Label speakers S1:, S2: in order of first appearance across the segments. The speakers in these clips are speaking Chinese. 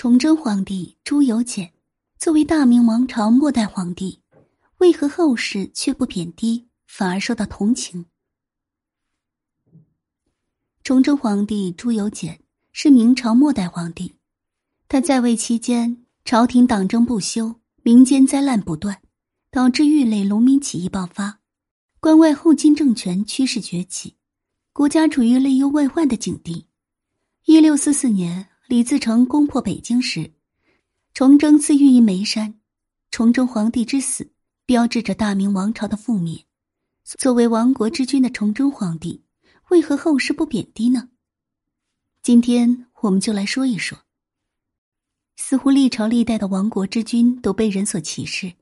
S1: 崇祯皇帝朱由检作为大明王朝末代皇帝，为何后世却不贬低，反而受到同情？崇祯皇帝朱由检是明朝末代皇帝，他在位期间，朝廷党争不休，民间灾难不断，导致域内农民起义爆发，关外后金政权趋势崛起，国家处于内忧外患的境地。一六四四年。李自成攻破北京时，崇祯赐御于眉山。崇祯皇帝之死，标志着大明王朝的覆灭。作为亡国之君的崇祯皇帝，为何后世不贬低呢？今天我们就来说一说。似乎历朝历代的亡国之君都被人所歧视，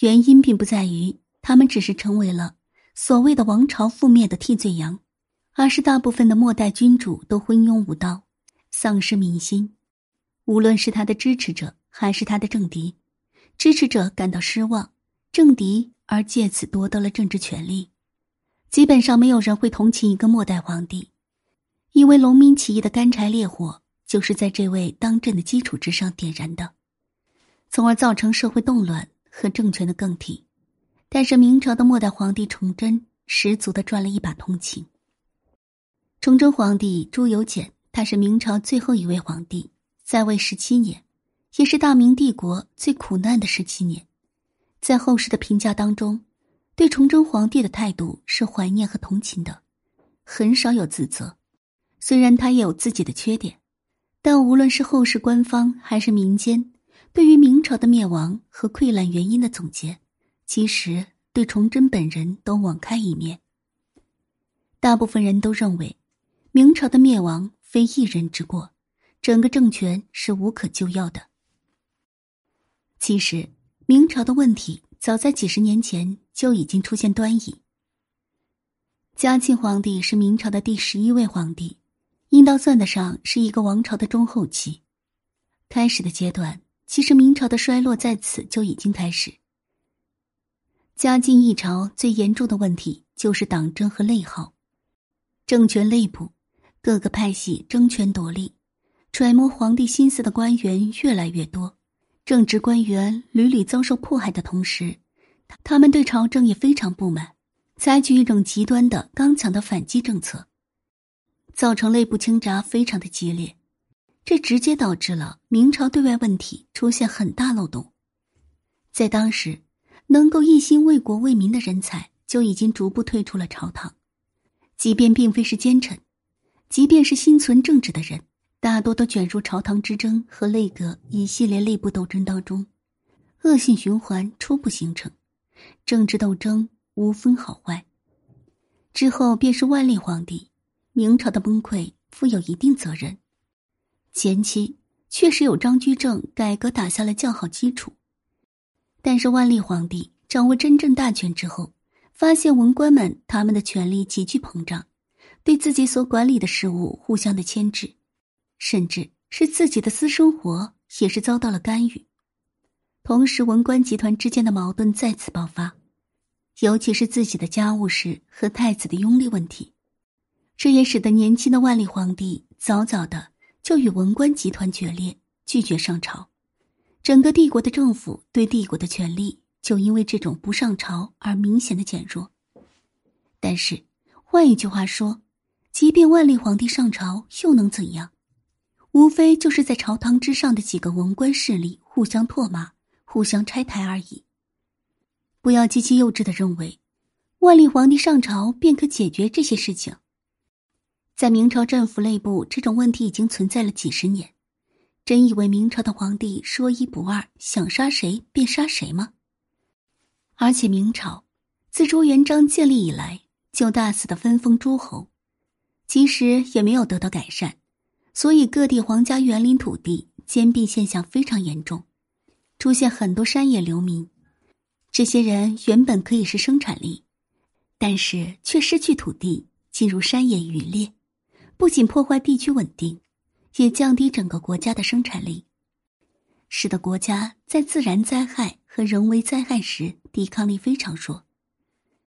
S1: 原因并不在于他们只是成为了所谓的王朝覆灭的替罪羊，而是大部分的末代君主都昏庸无道。丧失民心，无论是他的支持者还是他的政敌，支持者感到失望，政敌而借此夺得了政治权利。基本上没有人会同情一个末代皇帝，因为农民起义的干柴烈火就是在这位当政的基础之上点燃的，从而造成社会动乱和政权的更替。但是明朝的末代皇帝崇祯十足的赚了一把同情。崇祯皇帝朱由检。他是明朝最后一位皇帝，在位十七年，也是大明帝国最苦难的十七年。在后世的评价当中，对崇祯皇帝的态度是怀念和同情的，很少有自责。虽然他也有自己的缺点，但无论是后世官方还是民间，对于明朝的灭亡和溃烂原因的总结，其实对崇祯本人都网开一面。大部分人都认为，明朝的灭亡。非一人之过，整个政权是无可救药的。其实，明朝的问题早在几十年前就已经出现端倪。嘉庆皇帝是明朝的第十一位皇帝，应当算得上是一个王朝的中后期。开始的阶段，其实明朝的衰落在此就已经开始。嘉靖一朝最严重的问题就是党争和内耗，政权内部。各个派系争权夺利，揣摩皇帝心思的官员越来越多，正直官员屡屡遭受迫害的同时，他们对朝政也非常不满，采取一种极端的刚强的反击政策，造成内部倾轧非常的激烈，这直接导致了明朝对外问题出现很大漏洞。在当时，能够一心为国为民的人才就已经逐步退出了朝堂，即便并非是奸臣。即便是心存正直的人，大多都卷入朝堂之争和内阁一系列内部斗争当中，恶性循环初步形成，政治斗争无分好坏。之后便是万历皇帝，明朝的崩溃负有一定责任。前期确实有张居正改革打下了较好基础，但是万历皇帝掌握真正大权之后，发现文官们他们的权力急剧膨胀。对自己所管理的事物互相的牵制，甚至是自己的私生活也是遭到了干预。同时，文官集团之间的矛盾再次爆发，尤其是自己的家务事和太子的拥立问题，这也使得年轻的万历皇帝早早的就与文官集团决裂，拒绝上朝。整个帝国的政府对帝国的权力就因为这种不上朝而明显的减弱。但是，换一句话说。即便万历皇帝上朝，又能怎样？无非就是在朝堂之上的几个文官势力互相唾骂、互相拆台而已。不要极其幼稚的认为，万历皇帝上朝便可解决这些事情。在明朝政府内部，这种问题已经存在了几十年。真以为明朝的皇帝说一不二，想杀谁便杀谁吗？而且明朝自朱元璋建立以来，就大肆的分封诸侯。其实也没有得到改善，所以各地皇家园林土地兼并现象非常严重，出现很多山野流民。这些人原本可以是生产力，但是却失去土地，进入山野渔猎，不仅破坏地区稳定，也降低整个国家的生产力，使得国家在自然灾害和人为灾害时抵抗力非常弱。